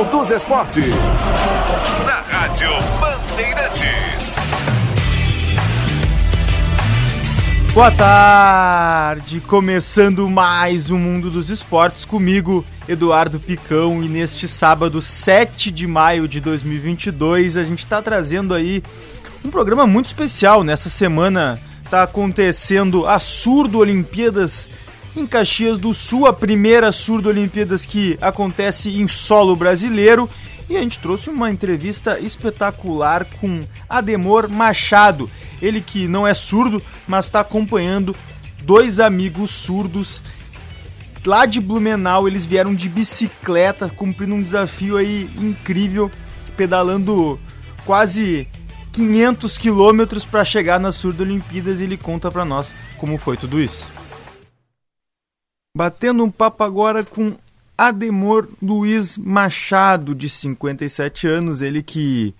mundo dos esportes. Na Rádio Bandeirantes. Boa tarde, começando mais o mundo dos esportes comigo, Eduardo Picão, e neste sábado 7 de maio de 2022 a gente está trazendo aí um programa muito especial. Nessa semana está acontecendo a Surdo Olimpíadas em Caxias do Sul, a primeira Surdo Olimpíadas que acontece em solo brasileiro. E a gente trouxe uma entrevista espetacular com Ademor Machado. Ele que não é surdo, mas está acompanhando dois amigos surdos lá de Blumenau. Eles vieram de bicicleta, cumprindo um desafio aí incrível, pedalando quase 500 quilômetros para chegar nas Surdo Olimpíadas. E ele conta para nós como foi tudo isso. Batendo um papo agora com Ademor Luiz Machado, de 57 anos, ele que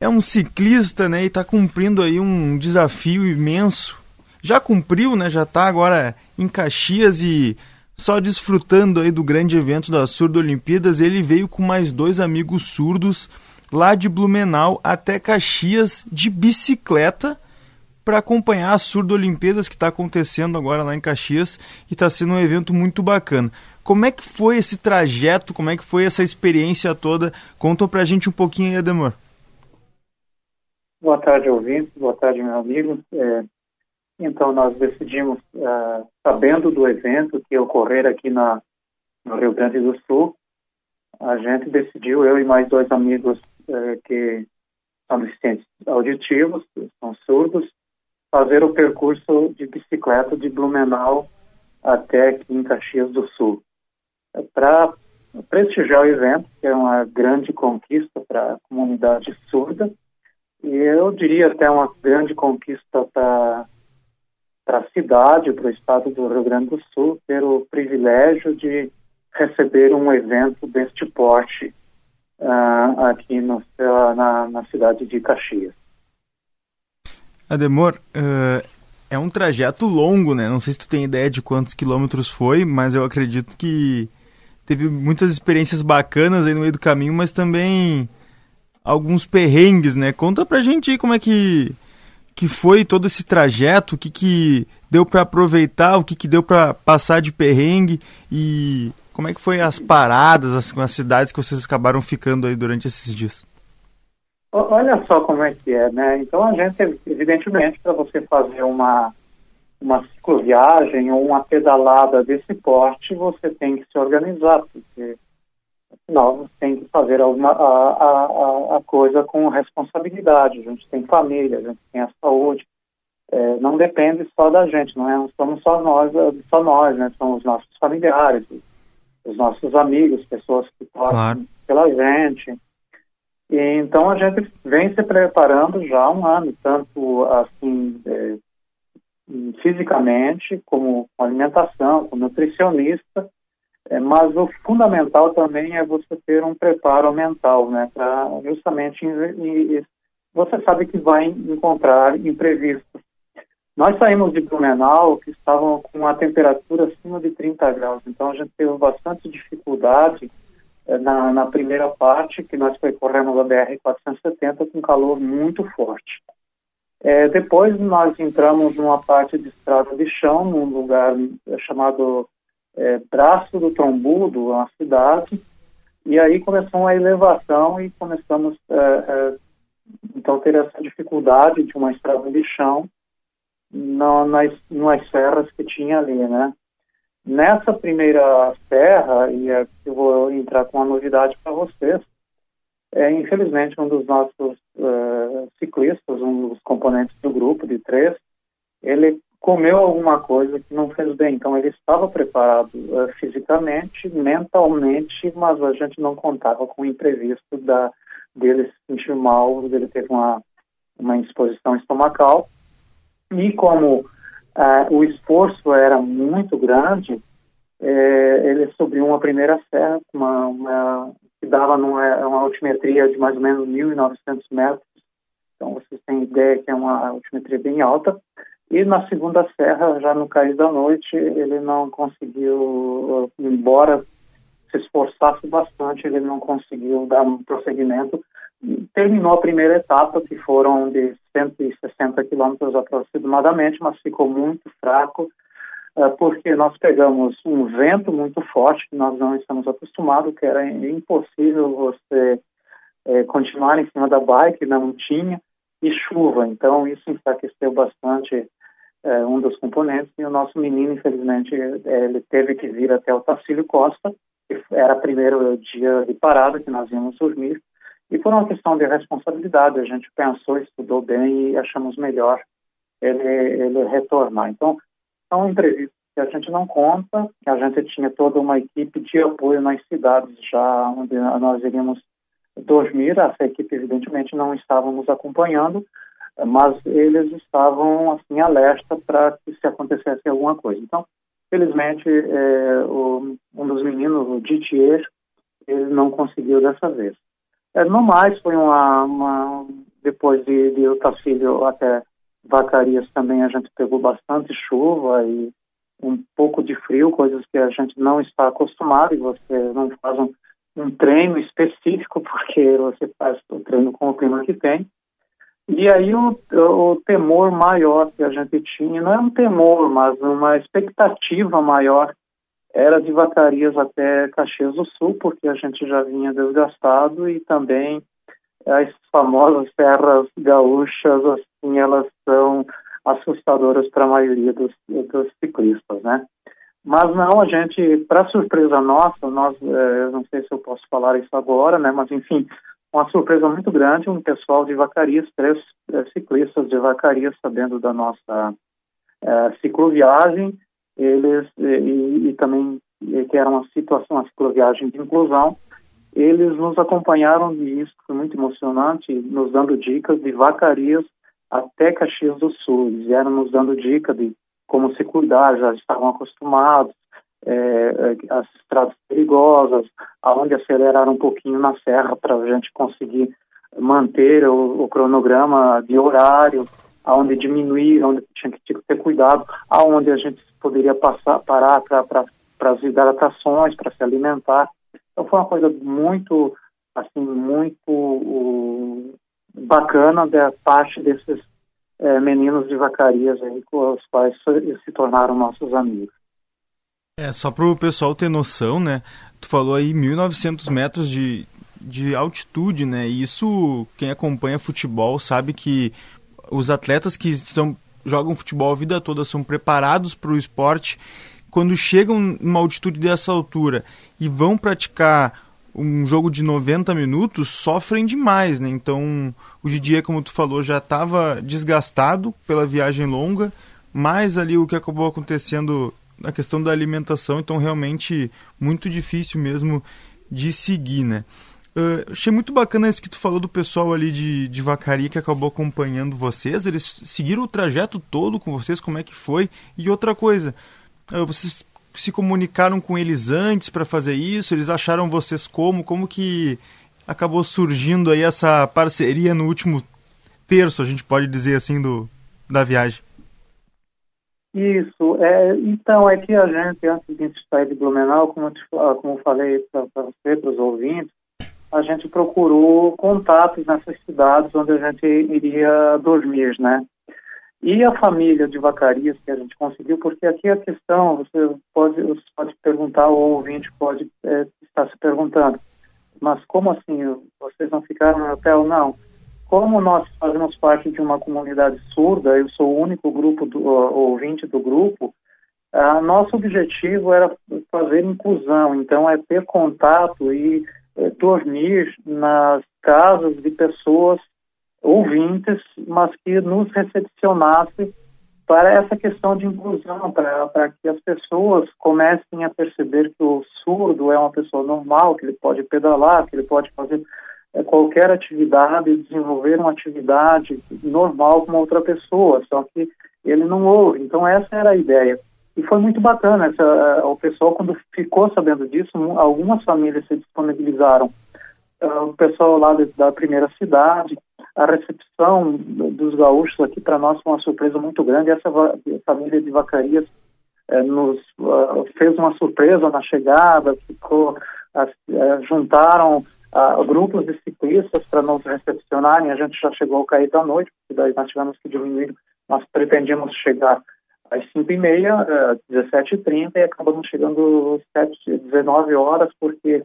é um ciclista, né, e está cumprindo aí um desafio imenso. Já cumpriu, né, já está agora em Caxias e só desfrutando aí do grande evento das Surdo Olimpíadas, ele veio com mais dois amigos surdos lá de Blumenau até Caxias de bicicleta para acompanhar a Surdo Olimpíadas que está acontecendo agora lá em Caxias e está sendo um evento muito bacana. Como é que foi esse trajeto? Como é que foi essa experiência toda? Conta para a gente um pouquinho aí, Ademor. Boa tarde, ouvintes. Boa tarde, meu amigo. É, então, nós decidimos, uh, sabendo do evento que ia ocorrer aqui na, no Rio Grande do Sul, a gente decidiu, eu e mais dois amigos uh, que são deficientes auditivos, são surdos, fazer o percurso de bicicleta de Blumenau até aqui em Caxias do Sul. É para prestigiar o evento, que é uma grande conquista para a comunidade surda, e eu diria até uma grande conquista para para a cidade, para o estado do Rio Grande do Sul, ter o privilégio de receber um evento deste porte uh, aqui no, na, na cidade de Caxias. Ademor, uh, é um trajeto longo, né? Não sei se tu tem ideia de quantos quilômetros foi, mas eu acredito que teve muitas experiências bacanas aí no meio do caminho, mas também alguns perrengues, né? Conta pra gente aí como é que, que foi todo esse trajeto, o que, que deu para aproveitar, o que, que deu para passar de perrengue e como é que foi as paradas, as, as cidades que vocês acabaram ficando aí durante esses dias. Olha só como é que é, né? Então a gente, evidentemente, para você fazer uma, uma cicloviagem ou uma pedalada desse porte, você tem que se organizar, porque afinal você tem que fazer alguma, a, a, a coisa com responsabilidade. A gente tem família, a gente tem a saúde. É, não depende só da gente, não é? Não somos só nós, só nós, né? São os nossos familiares, os nossos amigos, pessoas que torcem claro. pela gente. E, então a gente vem se preparando já há um ano, tanto assim é, fisicamente, como com alimentação, com nutricionista, é, mas o fundamental também é você ter um preparo mental, né, para justamente você sabe que vai encontrar imprevistos. Nós saímos de Blumenau que estavam com uma temperatura acima de 30 graus, então a gente teve bastante dificuldade na, na, primeira parte, que nós percorremos a BR-470 com calor muito forte. É, depois nós entramos numa parte de estrada de chão, num lugar é, chamado é, Braço do Trombudo, uma cidade, e aí começou a elevação e começamos é, então ter essa dificuldade de uma estrada de chão na, nas, nas serras que tinha ali, né? Nessa primeira serra, e é, eu vou entrar com uma novidade para vocês, é, infelizmente um dos nossos uh, ciclistas, um dos componentes do grupo de três, ele comeu alguma coisa que não fez bem. Então ele estava preparado uh, fisicamente, mentalmente, mas a gente não contava com o imprevisto da, dele se sentir mal, dele ter uma, uma indisposição estomacal. E como ah, o esforço era muito grande, é, ele subiu uma primeira serra, uma, uma, que dava numa, uma altimetria de mais ou menos 1.900 metros, então vocês têm ideia que é uma altimetria bem alta, e na segunda serra, já no cair da noite, ele não conseguiu, embora se esforçasse bastante, ele não conseguiu dar um prosseguimento. Terminou a primeira etapa, que foram de 160 quilômetros aproximadamente, mas ficou muito fraco, uh, porque nós pegamos um vento muito forte, que nós não estamos acostumados, que era impossível você uh, continuar em cima da bike, não tinha, e chuva. Então, isso enfraqueceu bastante é, um dos componentes, e o nosso menino, infelizmente, é, ele teve que vir até o Tacílio Costa, que era o primeiro dia de parada que nós íamos dormir, e por uma questão de responsabilidade, a gente pensou, estudou bem e achamos melhor ele, ele retornar. Então, são imprevistos que a gente não conta, que a gente tinha toda uma equipe de apoio nas cidades já onde nós iríamos dormir, essa equipe evidentemente não estávamos acompanhando, mas eles estavam assim alerta para que se acontecesse alguma coisa. Então, felizmente, é, o, um dos meninos, o Didier, ele não conseguiu dessa vez. É, no mais, foi uma, uma depois de, de Otacílio até Vacarias também a gente pegou bastante chuva e um pouco de frio, coisas que a gente não está acostumado e você não faz um, um treino específico porque você faz o treino com o clima que tem. E aí o, o temor maior que a gente tinha, não é um temor, mas uma expectativa maior, era de Vacarias até Caxias do Sul, porque a gente já vinha desgastado e também as famosas serras gaúchas, assim, elas são assustadoras para a maioria dos, dos, ciclistas, né? Mas não, a gente, para surpresa nossa, nós, é, não sei se eu posso falar isso agora, né? Mas enfim, uma surpresa muito grande, um pessoal de Vacarias, três é, ciclistas de Vacarias, sabendo da nossa é, cicloviagem, eles e, e também que era uma situação, uma cicloviagem de inclusão, eles nos acompanharam e isso foi muito emocionante, nos dando dicas de Vacarias até Caxias do Sul. Eles vieram nos dando dicas de como se cuidar, já estavam acostumados, é, é, as estradas perigosas, aonde acelerar um pouquinho na serra para a gente conseguir manter o, o, cronograma de horário, aonde diminuir, onde tinha que ter cuidado, aonde a gente poderia passar, parar para as hidratações, para se alimentar. Então foi uma coisa muito, assim, muito uh, bacana da parte desses é, meninos de vacarias aí com os quais se tornaram nossos amigos. É, só para o pessoal ter noção, né? Tu falou aí 1.900 metros de, de altitude, né? E isso, quem acompanha futebol sabe que os atletas que estão, jogam futebol a vida toda são preparados para o esporte. Quando chegam numa altitude dessa altura e vão praticar um jogo de 90 minutos, sofrem demais, né? Então, o Didier, como tu falou, já estava desgastado pela viagem longa, mas ali o que acabou acontecendo na questão da alimentação, então realmente muito difícil mesmo de seguir, né? Uh, achei muito bacana isso que tu falou do pessoal ali de, de Vacaria que acabou acompanhando vocês. Eles seguiram o trajeto todo com vocês, como é que foi? E outra coisa, uh, vocês se comunicaram com eles antes para fazer isso? Eles acharam vocês como? Como que acabou surgindo aí essa parceria no último terço, a gente pode dizer assim, do, da viagem? Isso, é, então é que a gente, antes de sair de Blumenau, como, te, como falei para você, para os ouvintes, a gente procurou contatos nessas cidades onde a gente iria dormir, né? E a família de Vacarias que a gente conseguiu, porque aqui a questão, você pode, você pode perguntar, ou o ouvinte pode é, estar se perguntando, mas como assim, vocês não ficaram no hotel? Não como nós fazemos parte de uma comunidade surda, eu sou o único grupo do, ouvinte do grupo, uh, nosso objetivo era fazer inclusão, então é ter contato e é, dormir nas casas de pessoas ouvintes, mas que nos recepcionasse para essa questão de inclusão, para que as pessoas comecem a perceber que o surdo é uma pessoa normal, que ele pode pedalar, que ele pode fazer é qualquer atividade, desenvolver uma atividade normal com outra pessoa, só que ele não ouve. Então essa era a ideia. E foi muito bacana, essa, o pessoal quando ficou sabendo disso, algumas famílias se disponibilizaram. Uh, o pessoal lá da primeira cidade, a recepção dos gaúchos aqui para nós foi uma surpresa muito grande. Essa família de Vacarias eh, nos uh, fez uma surpresa na chegada, ficou é, juntaram uh, grupos de ciclistas para nos recepcionarem. A gente já chegou ao cair da noite, porque daí nós tivemos que diminuir. Nós pretendíamos chegar às 5h30, uh, 17h30 e acabamos chegando às 19 horas, porque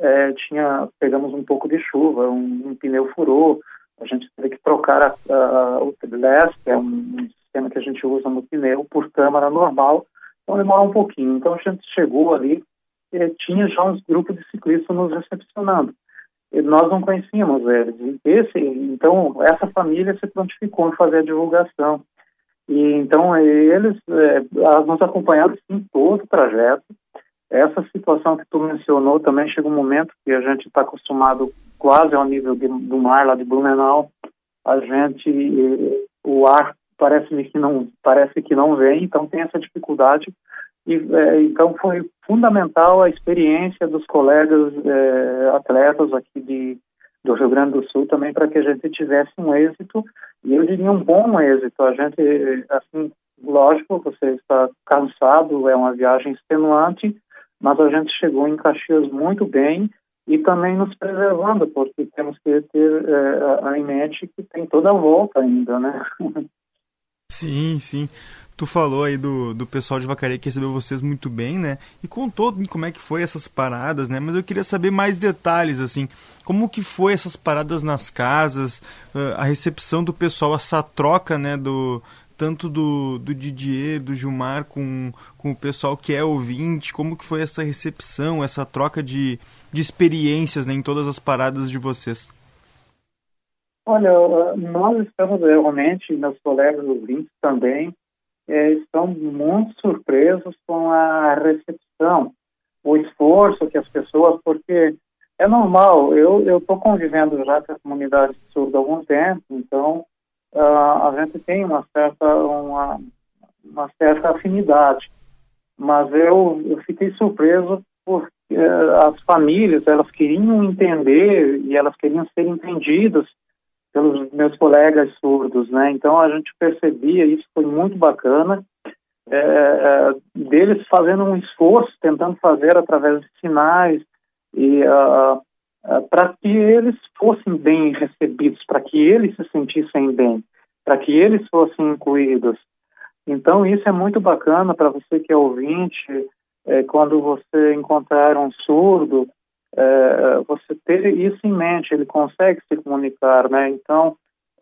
uh, tinha, pegamos um pouco de chuva, um, um pneu furou, a gente teve que trocar a, a, o Tribless, que é um sistema que a gente usa no pneu, por câmara normal, então demora um pouquinho. Então a gente chegou ali, e tinha já uns grupos de ciclistas nos recepcionando. Nós não conhecíamos eles. Esse, então essa família se prontificou em fazer a divulgação. E então eles é, nos acompanharam em todo o trajeto. Essa situação que tu mencionou também chega um momento que a gente está acostumado quase ao nível de, do mar lá de Blumenau. A gente, o ar parece que não parece que não vem, então tem essa dificuldade. E é, então foi fundamental a experiência dos colegas é, atletas aqui de do Rio Grande do Sul também para que a gente tivesse um êxito e eu diria um bom êxito. A gente, assim, lógico, você está cansado, é uma viagem extenuante, mas a gente chegou em Caxias muito bem e também nos preservando, porque temos que ter é, em mente que tem toda a volta ainda, né? Sim, sim. Tu falou aí do, do pessoal de Vacaria que recebeu vocês muito bem, né? E contou como é que foi essas paradas, né? Mas eu queria saber mais detalhes, assim. Como que foi essas paradas nas casas, a recepção do pessoal, essa troca, né? Do, tanto do, do Didier, do Gilmar com, com o pessoal que é ouvinte, como que foi essa recepção, essa troca de, de experiências né, em todas as paradas de vocês? Olha, nós estamos realmente, meus colegas ouvintes também, é, estão muito surpresos com a recepção, o esforço que as pessoas, porque é normal, eu estou convivendo já com a comunidade surda há algum tempo, então uh, a gente tem uma certa, uma, uma certa afinidade, mas eu, eu fiquei surpreso porque uh, as famílias, elas queriam entender e elas queriam ser entendidas pelos meus colegas surdos, né? Então a gente percebia isso foi muito bacana é, é, deles fazendo um esforço, tentando fazer através de sinais e uh, para que eles fossem bem recebidos, para que eles se sentissem bem, para que eles fossem incluídos. Então isso é muito bacana para você que é ouvinte, é, quando você encontrar um surdo é, você ter isso em mente, ele consegue se comunicar, né? Então,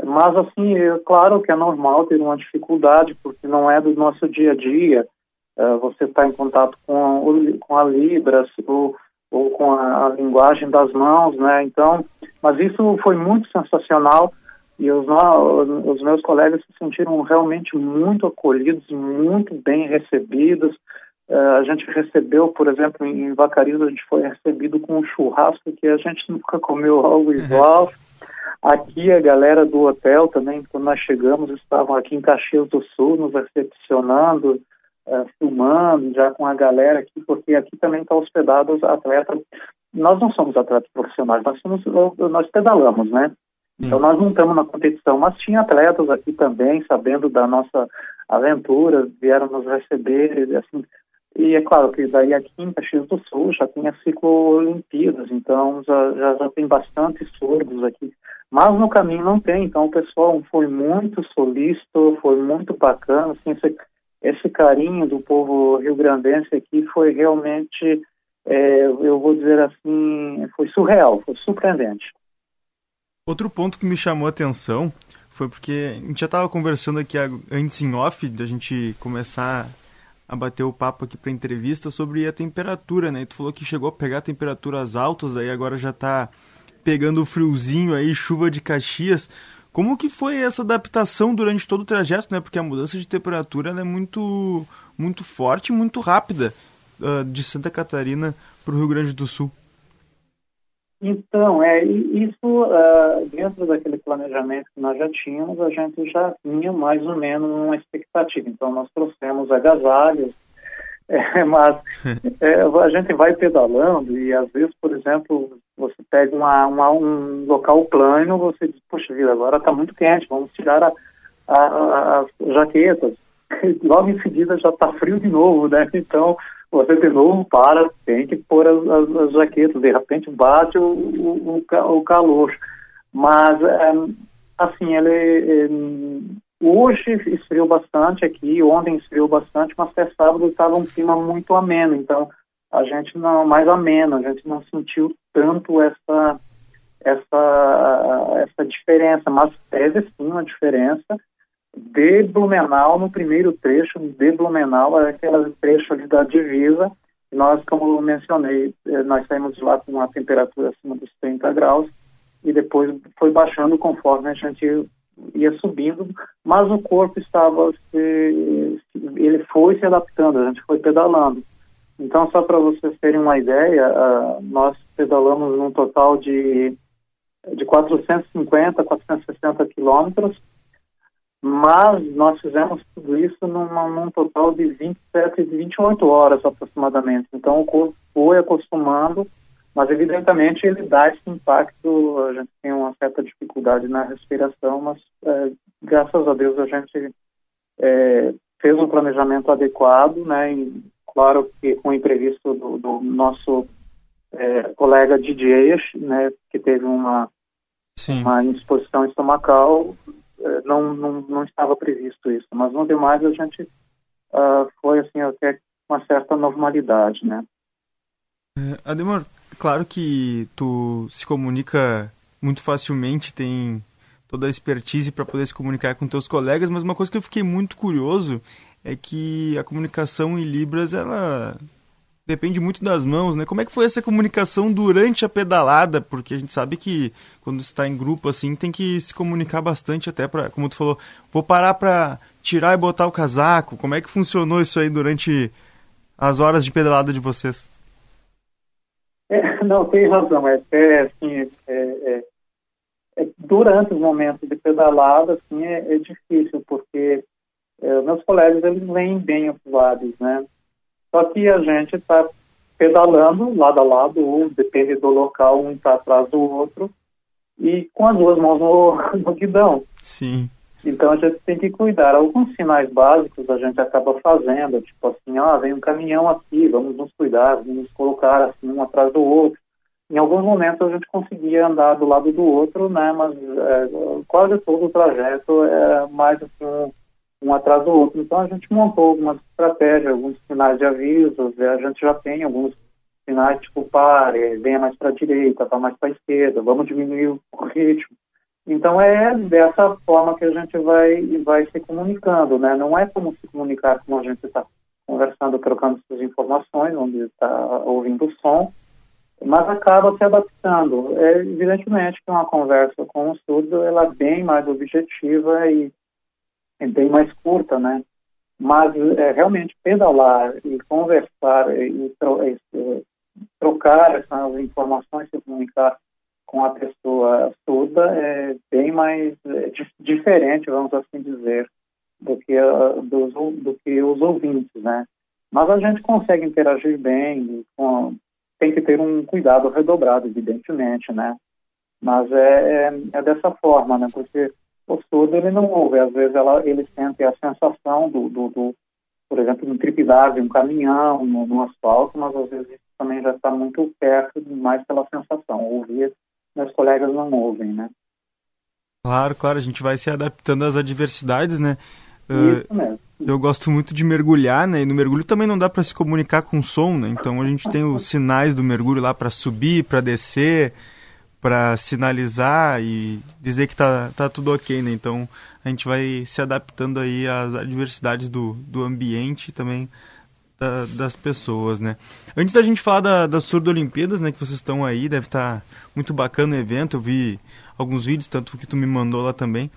mas assim, é claro que é normal ter uma dificuldade, porque não é do nosso dia a dia. É, você está em contato com, com a Libras ou, ou com a, a, linguagem das mãos, né? Então, mas isso foi muito sensacional e os, os meus colegas se sentiram realmente muito acolhidos, muito bem recebidos. Uh, a gente recebeu, por exemplo, em Vacaria, a gente foi recebido com um churrasco que a gente nunca comeu algo igual. Uhum. Aqui a galera do hotel também, quando nós chegamos, estavam aqui em Caxias do Sul nos recepcionando, uh, filmando já com a galera aqui, porque aqui também está hospedado os atletas. Nós não somos atletas profissionais, nós somos, nós pedalamos, né? Então nós não estamos na competição, mas tinha atletas aqui também, sabendo da nossa aventura, vieram nos receber, assim, e é claro que daí aqui em Caxias do Sul já tem a ciclo Olimpíadas, então já, já, já tem bastante surdos aqui. Mas no caminho não tem, então o pessoal foi muito solícito, foi muito bacana, assim, esse, esse carinho do povo rio-grandense aqui foi realmente, é, eu vou dizer assim, foi surreal, foi surpreendente. Outro ponto que me chamou a atenção foi porque a gente já estava conversando aqui antes em off, da gente começar a bater o papo aqui para entrevista sobre a temperatura, né? E tu falou que chegou a pegar temperaturas altas, aí agora já está pegando friozinho aí, chuva de Caxias. Como que foi essa adaptação durante todo o trajeto, né? Porque a mudança de temperatura é muito, muito forte, muito rápida uh, de Santa Catarina para o Rio Grande do Sul. Então, é, isso uh, dentro daquele planejamento que nós já tínhamos, a gente já tinha mais ou menos uma expectativa. Então, nós trouxemos agasalhos, é, mas é, a gente vai pedalando e às vezes, por exemplo, você pega uma, uma um local plano, você diz, poxa vida, agora está muito quente, vamos tirar a, a, as jaquetas. Logo em seguida já está frio de novo, né? Então, você de novo para, tem que pôr as, as, as jaquetas, de repente bate o, o, o, calor. Mas, é, assim, ele, ele, hoje esfriou bastante aqui, ontem esfriou bastante, mas até sábado estava um clima muito ameno, então a gente não, mais ameno, a gente não sentiu tanto essa, essa, essa diferença, mas teve sim uma diferença de Blumenau, no primeiro trecho de Blumenau, é aquele trecho ali da divisa, nós, como eu mencionei, eh, nós saímos lá com uma temperatura acima dos 30 graus e depois foi baixando conforme a gente ia subindo, mas o corpo estava se, ele foi se adaptando, a gente foi pedalando. Então, só para vocês terem uma ideia, uh, nós pedalamos num total de, de 450, 460 quilômetros mas nós fizemos tudo isso numa, num total de 27, 28 horas aproximadamente. Então o corpo foi acostumando, mas evidentemente ele dá esse impacto, a gente tem uma certa dificuldade na respiração, mas é, graças a Deus a gente é, fez um planejamento adequado, né, e claro que com o imprevisto do, do nosso é, colega DJ, né, que teve uma, Sim. uma indisposição estomacal, não, não, não estava previsto isso. Mas no demais a gente uh, foi assim até uma certa normalidade, né? É, Ademar, claro que tu se comunica muito facilmente, tem toda a expertise para poder se comunicar com teus colegas, mas uma coisa que eu fiquei muito curioso é que a comunicação em Libras, ela depende muito das mãos, né? Como é que foi essa comunicação durante a pedalada? Porque a gente sabe que quando está em grupo assim, tem que se comunicar bastante até para, como tu falou, vou parar para tirar e botar o casaco. Como é que funcionou isso aí durante as horas de pedalada de vocês? É, não, tem razão. É, é assim, é, é, é, durante os momentos de pedalada, assim, é, é difícil, porque meus colegas, eles vêm bem atuados, né? Só que a gente está pedalando lado a lado, ou depende do local, um está atrás do outro, e com as duas mãos no, no guidão. Sim. Então a gente tem que cuidar. Alguns sinais básicos a gente acaba fazendo, tipo assim, ah, vem um caminhão aqui, vamos nos cuidar, vamos nos colocar assim um atrás do outro. Em alguns momentos a gente conseguia andar do lado do outro, né, mas é, quase todo o trajeto é mais assim, um atrás do outro. Então a gente montou algumas estratégias, alguns sinais de avisos, a gente já tem alguns sinais tipo pare, venha mais para a direita, vá mais para a esquerda, vamos diminuir o ritmo. Então é dessa forma que a gente vai vai se comunicando, né? Não é como se comunicar como a gente está conversando, trocando suas informações, onde está ouvindo o som, mas acaba se adaptando. É evidentemente que uma conversa com o surdo ela é bem mais objetiva e é bem mais curta, né? Mas é, realmente pedalar e conversar e, tro e trocar essas informações, se comunicar com a pessoa surda é bem mais é, diferente, vamos assim dizer, do que, dos, do que os ouvintes, né? Mas a gente consegue interagir bem, com, tem que ter um cuidado redobrado, evidentemente, né? Mas é, é, é dessa forma, né? Porque o surdo ele não ouve, às vezes ela, ele sente a sensação do, do, do por exemplo, de tripidar de um caminhão no, no, asfalto, mas às vezes isso também já está muito perto mais pela sensação. Ouvir, meus colegas não ouvem, né? Claro, claro, a gente vai se adaptando às adversidades, né? Isso uh, mesmo. Eu gosto muito de mergulhar, né? E no mergulho também não dá para se comunicar com som, né? Então a gente tem os sinais do mergulho lá para subir, para descer para sinalizar e dizer que tá, tá tudo ok, né? Então a gente vai se adaptando aí às adversidades do, do ambiente e também da, das pessoas, né? Antes da gente falar da, das Surdo Olimpíadas, né? Que vocês estão aí, deve estar tá muito bacana o evento. Eu vi alguns vídeos, tanto que tu me mandou lá também.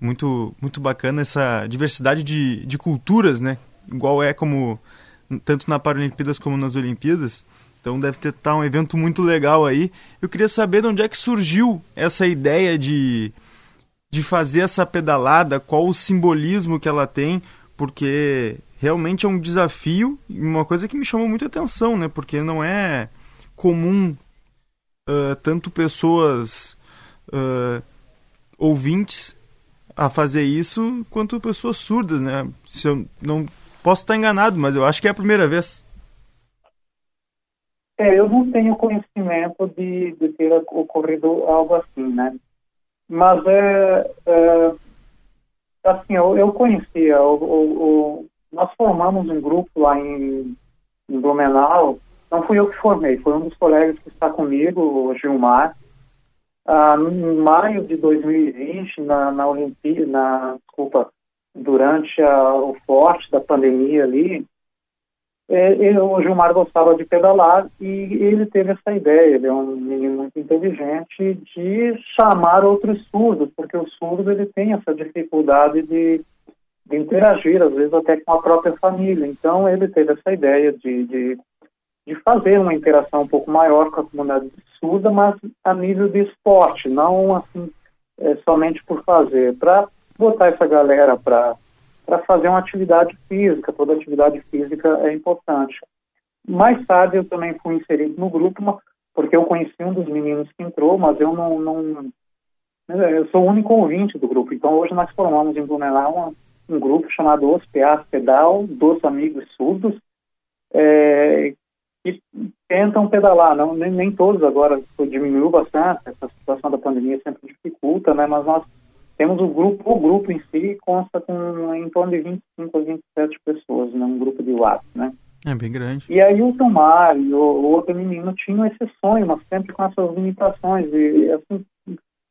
Muito, muito bacana essa diversidade de, de culturas, né? Igual é como tanto na Paralimpíadas como nas Olimpíadas. Então deve ter tá um evento muito legal aí. Eu queria saber de onde é que surgiu essa ideia de, de fazer essa pedalada, qual o simbolismo que ela tem, porque realmente é um desafio e uma coisa que me chamou muita atenção, né? Porque não é comum uh, tanto pessoas uh, ouvintes a fazer isso quanto pessoas surdas, né? Se eu não posso estar enganado, mas eu acho que é a primeira vez. É, eu não tenho conhecimento de, de ter ocorrido algo assim, né? Mas é, é assim, eu, eu conhecia, nós formamos um grupo lá em, em Blumenau, não fui eu que formei, foi um dos colegas que está comigo, o Gilmar, ah, em maio de 2020, na, na Olimpíada, na, desculpa, durante a, o forte da pandemia ali, é, ele, o Gilmar gostava de pedalar e ele teve essa ideia, ele é um menino muito inteligente, de chamar outros surdos, porque o surdo ele tem essa dificuldade de, de interagir, às vezes até com a própria família. Então ele teve essa ideia de, de, de fazer uma interação um pouco maior com a comunidade surda, mas a nível de esporte, não assim é, somente por fazer, para botar essa galera para para fazer uma atividade física, toda atividade física é importante. Mais tarde eu também fui inserido no grupo, porque eu conheci um dos meninos que entrou, mas eu não, não eu sou o único ouvinte do grupo. Então hoje nós formamos em Blumenau um, um grupo chamado Os PAs Pedal, dos Amigos Surdos, é, que tentam pedalar. Não, nem, nem todos agora diminuiu bastante, essa situação da pandemia sempre dificulta, né? Mas nós temos o grupo, o grupo em si consta com em torno de 25 a 27 pessoas, né, um grupo de WhatsApp, né? É bem grande. E aí o Tomar e o, o outro menino tinham esse sonho, mas sempre com essas limitações. E assim,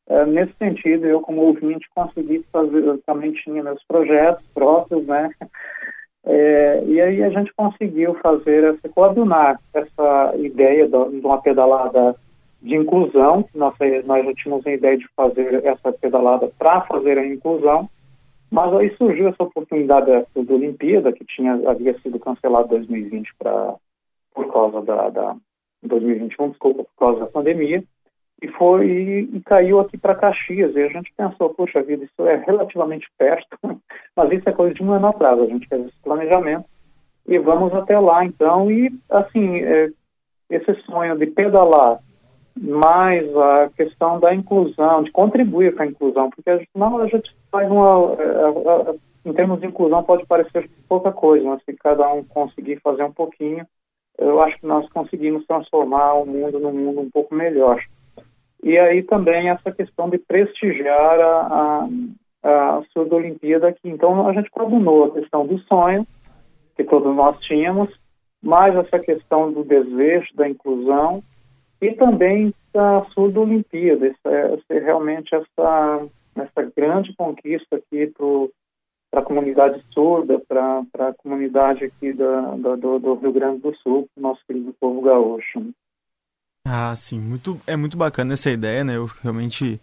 é, nesse sentido, eu como ouvinte consegui fazer, eu também tinha meus projetos próprios, né? É, e aí a gente conseguiu fazer, essa, coordenar essa ideia de uma pedalada de inclusão, nós, nós já tínhamos a ideia de fazer essa pedalada para fazer a inclusão, mas aí surgiu essa oportunidade da, da Olimpíada, que tinha, havia sido cancelada em 2020 pra, por causa da, da 2021, desculpa, por causa da pandemia, e foi e caiu aqui para Caxias. E a gente pensou, poxa vida, isso é relativamente perto, mas isso é coisa de um ano atrás. A gente fez esse planejamento e vamos até lá, então. E assim, é, esse sonho de pedalar mais a questão da inclusão, de contribuir para a inclusão, porque não a gente faz uma, é, é, é, em termos de inclusão pode parecer pouca coisa, mas se cada um conseguir fazer um pouquinho, eu acho que nós conseguimos transformar o mundo num mundo um pouco melhor. E aí também essa questão de prestigiar a, a, a Olimpíada aqui. Então a gente coordenou a questão do sonho, que todos nós tínhamos, mais essa questão do desejo, da inclusão, e também da Surda Olimpíada, essa, essa, realmente essa, essa grande conquista aqui para a comunidade surda, para a comunidade aqui da, da, do, do, Rio Grande do Sul, nosso querido povo gaúcho. Ah, sim, muito, é muito bacana essa ideia, né? Eu realmente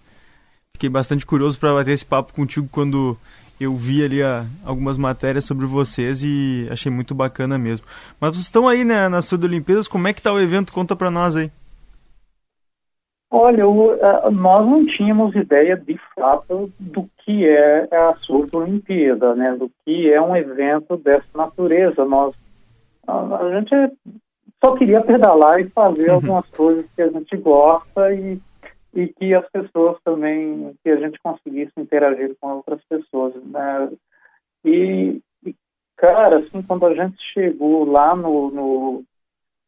fiquei bastante curioso para bater esse papo contigo quando eu vi ali a, algumas matérias sobre vocês e achei muito bacana mesmo. Mas vocês estão aí né, nas Surda Olimpíadas, como é que tá o evento? Conta para nós aí. Olha, eu, nós não tínhamos ideia de fato do que é a Surdo Olimpíada, né? Do que é um evento dessa natureza. Nós, a, gente só queria pedalar e fazer uhum. algumas coisas que a gente gosta e, e que as pessoas também, que a gente conseguisse interagir com outras pessoas, né? E, e cara, assim, quando a gente chegou lá no, no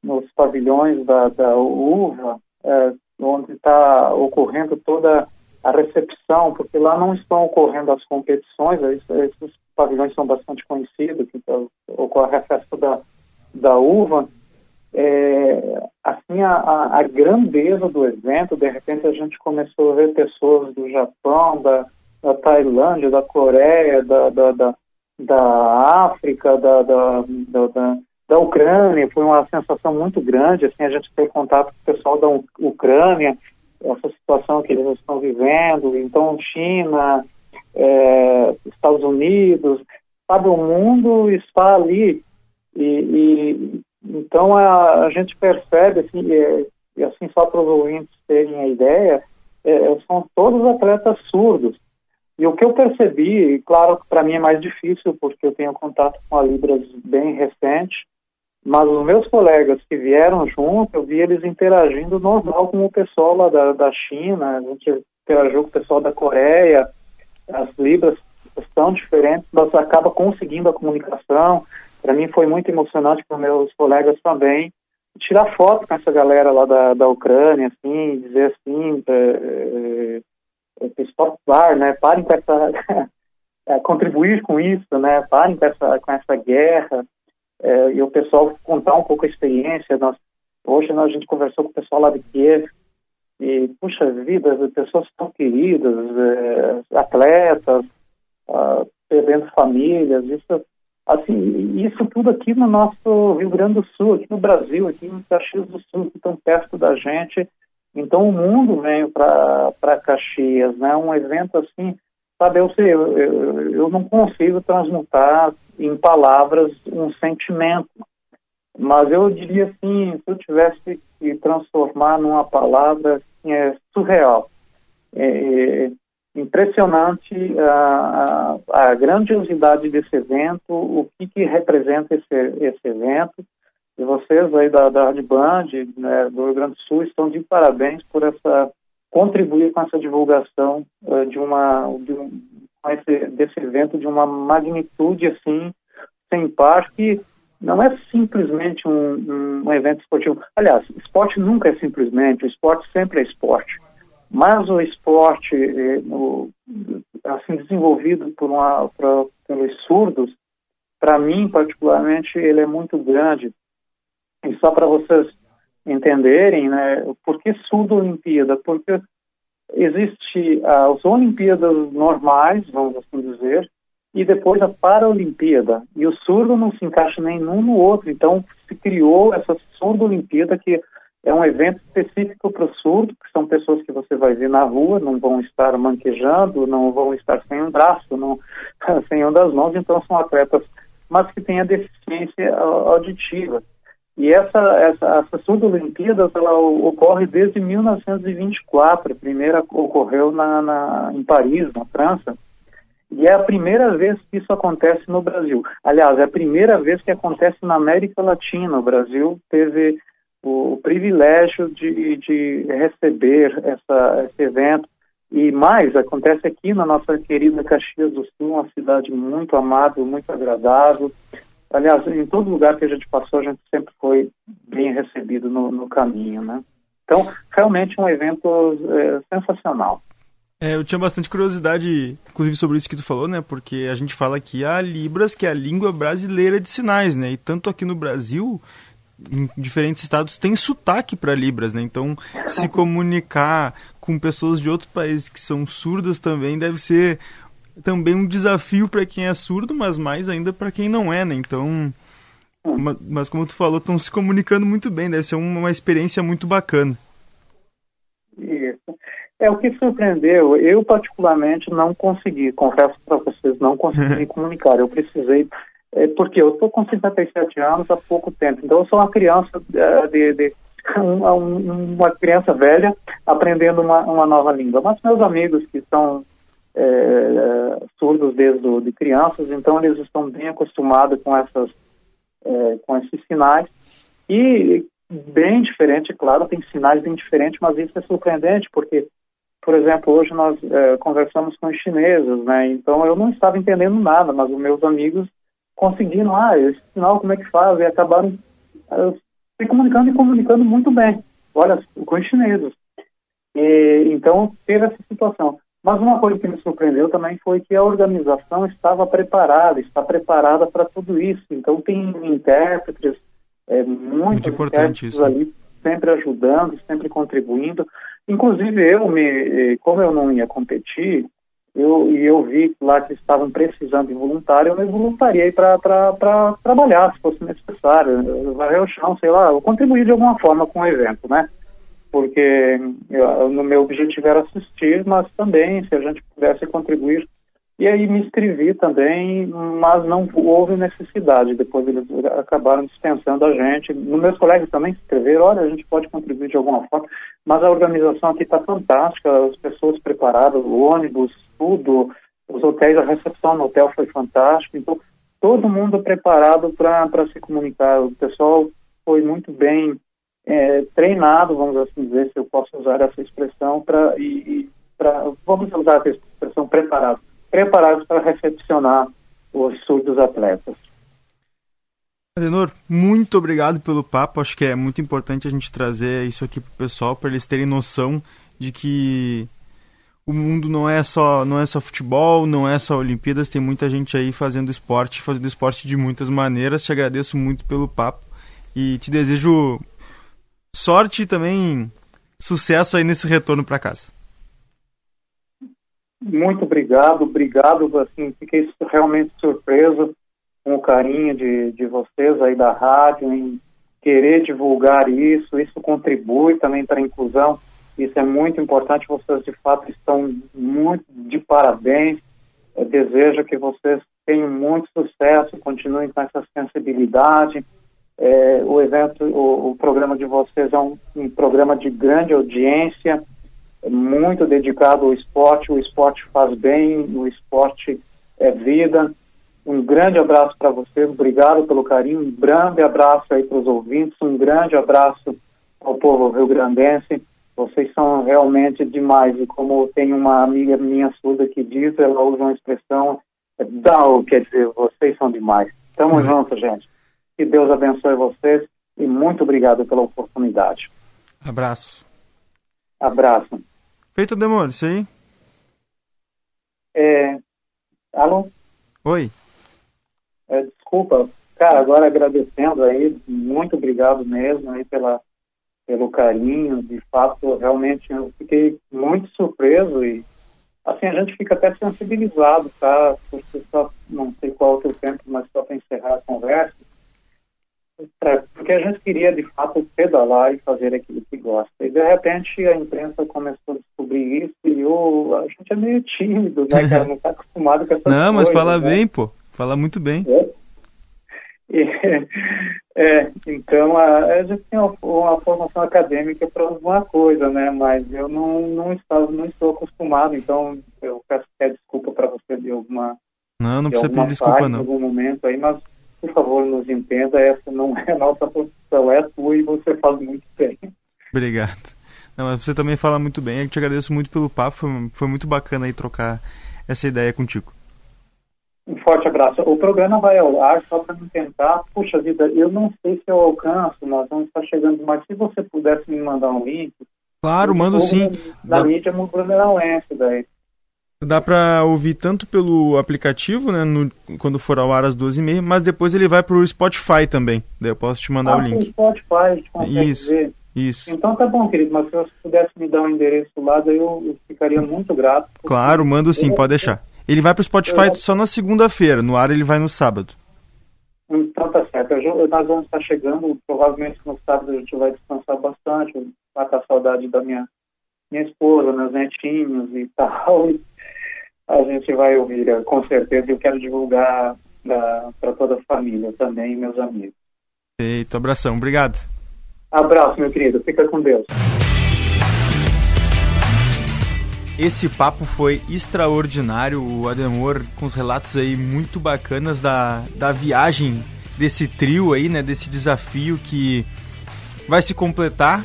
nos pavilhões da, da UVA, é, onde está ocorrendo toda a recepção, porque lá não estão ocorrendo as competições, esses pavilhões são bastante conhecidos, tá, ocorre a festa da, da uva, é, assim, a, a, grandeza do evento, de repente a gente começou a ver pessoas do Japão, da, da Tailândia, da Coreia, da, da, da, da África, da, da, da, da Ucrânia, foi uma sensação muito grande, assim, a gente ter contato com o pessoal da Ucrânia, essa situação que eles estão vivendo, então China, é, Estados Unidos, sabe, o mundo está ali e, e então a, a, gente percebe, assim, é, e assim só para os ouvintes terem a ideia, é, são todos atletas surdos, e o que eu percebi, claro que para mim é mais difícil, porque eu tenho contato com a Libras bem recente, mas os meus colegas que vieram junto, eu vi eles interagindo normal com o pessoal lá da, da China, a gente interagiu com o pessoal da Coreia, as libras estão diferentes, mas acaba conseguindo a comunicação. Para mim foi muito emocionante para meus colegas também. tirar foto com essa galera lá da, da Ucrânia, assim, dizer assim, é, é, pessoal, né, parem com essa, é, contribuir com isso, né, parem com essa, com essa guerra, é, e o pessoal contar um pouco a experiência. Nós, hoje a gente conversou com o pessoal lá de Kiev, e, puxa vida, as pessoas tão queridas, é, atletas, ah, perdendo famílias, isso, assim, isso tudo aqui no nosso Rio Grande do Sul, aqui no Brasil, aqui em Caxias do Sul, que tão perto da gente. Então o mundo veio para Caxias, né? Um evento assim, sabe, eu, eu, eu, eu não consigo transmutar em palavras um sentimento, mas eu diria assim, se eu tivesse que transformar numa palavra, assim, é surreal. É, é impressionante a, a, a, grandiosidade desse evento, o que, que representa esse, esse evento. E vocês aí da, da Band, né, do Rio Grande do Sul, estão de parabéns por essa contribuir com essa divulgação uh, de uma de um, esse, desse evento de uma magnitude assim sem par que não é simplesmente um, um, evento esportivo. Aliás, esporte nunca é simplesmente, o esporte sempre é esporte. Mas o esporte eh, no, assim desenvolvido por uma, pra, pelos surdos, para mim particularmente, ele é muito grande. E só para vocês entenderem, né, por que surdo Olimpíada? Porque existe as Olimpíadas normais, vamos assim dizer, e depois a Paralimpíada. E o surdo não se encaixa nem num no outro. Então se criou essa surdo Olimpíada que é um evento específico para o surdo, que são pessoas que você vai ver na rua, não vão estar manquejando, não vão estar sem um braço, não, sem um das mãos, então são atletas, mas que têm a deficiência auditiva. E essa, essa, essa surdo Olimpíadas, ela ocorre desde 1924, a primeira ocorreu na, na, em Paris, na França, e é a primeira vez que isso acontece no Brasil. Aliás, é a primeira vez que acontece na América Latina. O Brasil teve o privilégio de, de receber essa, esse evento. E mais, acontece aqui na nossa querida Caxias do Sul, uma cidade muito amável, muito agradável. Aliás, em todo lugar que a gente passou, a gente sempre foi bem recebido no, no caminho, né? Então, realmente um evento é, sensacional. É, eu tinha bastante curiosidade, inclusive, sobre isso que tu falou, né? Porque a gente fala aqui a Libras, que é a língua brasileira de sinais, né? E tanto aqui no Brasil, em diferentes estados, tem sotaque para Libras, né? Então, se comunicar com pessoas de outros países que são surdas também deve ser também um desafio para quem é surdo, mas mais ainda para quem não é, né? Então, mas como tu falou, estão se comunicando muito bem, deve ser uma experiência muito bacana. É o que surpreendeu. Eu, particularmente, não consegui, confesso para vocês, não consegui comunicar. Eu precisei, é, porque eu estou com 57 anos há pouco tempo. Então, eu sou uma criança é, de, de um, uma criança velha aprendendo uma, uma nova língua. Mas meus amigos que são é, surdos desde de crianças, então eles estão bem acostumados com essas é, com esses sinais e bem diferente, claro, tem sinais bem diferentes, mas isso é surpreendente porque por exemplo, hoje nós é, conversamos com os chineses, né? Então eu não estava entendendo nada, mas os meus amigos conseguiram, ah, esse sinal como é que faz? E acabaram uh, se comunicando e comunicando muito bem, olha, com os chineses. E, então teve essa situação. Mas uma coisa que me surpreendeu também foi que a organização estava preparada, está preparada para tudo isso. Então tem intérpretes, é, muito importante isso. ali sempre ajudando, sempre contribuindo. Inclusive eu me, como eu não ia competir, eu, e eu vi lá que estavam precisando de voluntário, eu me voluntariei para trabalhar, se fosse necessário, varrer o chão, sei lá, eu contribuir de alguma forma com o evento, né? Porque eu, no meu objetivo era assistir, mas também, se a gente pudesse contribuir e aí me inscrevi também, mas não houve necessidade. Depois eles acabaram dispensando a gente. Meus colegas também se inscreveram, olha, a gente pode contribuir de alguma forma. Mas a organização aqui está fantástica, as pessoas preparadas, o ônibus, tudo, os hotéis, a recepção no hotel foi fantástica. Então, todo mundo preparado para se comunicar. O pessoal foi muito bem é, treinado, vamos assim dizer, se eu posso usar essa expressão, para vamos usar essa expressão preparado preparados para recepcionar os surdos atletas. Adenor, muito obrigado pelo papo. Acho que é muito importante a gente trazer isso aqui pro pessoal para eles terem noção de que o mundo não é só não é só futebol, não é só Olimpíadas, tem muita gente aí fazendo esporte, fazendo esporte de muitas maneiras. Te agradeço muito pelo papo e te desejo sorte e também sucesso aí nesse retorno para casa. Muito obrigado, obrigado, assim, fiquei realmente surpreso com o carinho de, de vocês aí da rádio, em querer divulgar isso, isso contribui também para a inclusão, isso é muito importante, vocês de fato estão muito de parabéns, Eu desejo que vocês tenham muito sucesso, continuem com essa sensibilidade, é, o evento, o, o, programa de vocês é um, um programa de grande audiência, muito dedicado ao esporte, o esporte faz bem, o esporte é vida, um grande abraço para vocês, obrigado pelo carinho, um grande abraço aí para os ouvintes, um grande abraço ao povo rio-grandense. Vocês são realmente demais. E como tem uma amiga minha surda que diz, ela usa uma expressão, DAO, quer dizer, vocês são demais. Tamo uhum. junto, gente. Que Deus abençoe vocês e muito obrigado pela oportunidade. Abraço. Abraço. Feito, Demônio, isso aí? É... Alô? Oi. É, desculpa, cara, agora agradecendo aí, muito obrigado mesmo aí pela, pelo carinho, de fato, realmente eu fiquei muito surpreso e assim, a gente fica até sensibilizado, tá? Porque só, não sei qual é o teu tempo, mas só para encerrar a conversa, porque a gente queria, de fato, pedalar e fazer aquilo que gosta. E, de repente, a imprensa começou a descobrir isso e eu, a gente é meio tímido, né, cara? Não está acostumado com essas Não, coisas, mas fala né? bem, pô. Fala muito bem. É. E, é, então a, a gente tem uma, uma formação acadêmica para alguma coisa, né? Mas eu não, não, estava, não estou acostumado, então eu peço até desculpa para você de alguma. Não, não precisa pedir desculpa, não. Algum momento aí, mas por favor, nos entenda, essa não é a nossa posição, é a tua e você faz muito bem. Obrigado. Não, mas você também fala muito bem, eu te agradeço muito pelo papo, foi, foi muito bacana aí trocar essa ideia contigo. Um forte abraço. O programa vai ao ar só para me tentar. Puxa vida, eu não sei se eu alcanço, nós vamos estar chegando, mas se você pudesse me mandar um link. Claro, mando sim. Na da... mídia Brunelauense daí. Dá para ouvir tanto pelo aplicativo, né, no, quando for ao ar às 12h30, mas depois ele vai pro Spotify também. Daí eu posso te mandar ah, o link. Spotify, a gente consegue isso, ver. Isso. Então tá bom, querido, mas se você pudesse me dar um endereço lá, daí eu, eu ficaria muito grato. Claro, mando sim, pode deixar. Ele vai para o Spotify só na segunda-feira, no ar ele vai no sábado. Então tá certo. Eu, nós vamos estar chegando, provavelmente no sábado a gente vai descansar bastante, vai estar saudade da minha, minha esposa, meus netinhos e tal. E a gente vai ouvir, com certeza, e eu quero divulgar para toda a família também, meus amigos. Feito, abração, obrigado. Abraço, meu querido, fica com Deus. Esse papo foi extraordinário, o Ademor com os relatos aí muito bacanas da, da viagem desse trio aí, né, desse desafio que vai se completar.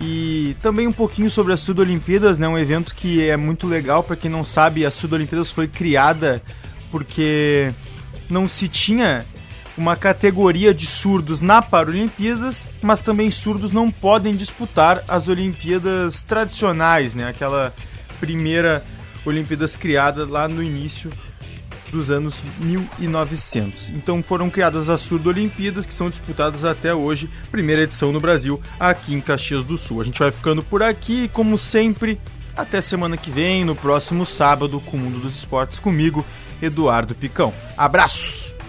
E também um pouquinho sobre as Sudolimpíadas, né, um evento que é muito legal, para quem não sabe, as Sudolimpíadas foi criada porque não se tinha uma categoria de surdos na Paralimpíadas, mas também surdos não podem disputar as Olimpíadas tradicionais, né? Aquela primeira Olimpíadas criada lá no início dos anos 1900. Então foram criadas as Surdo-Olimpíadas, que são disputadas até hoje, primeira edição no Brasil, aqui em Caxias do Sul. A gente vai ficando por aqui e, como sempre, até semana que vem, no próximo sábado, com o Mundo dos Esportes, comigo, Eduardo Picão. Abraços!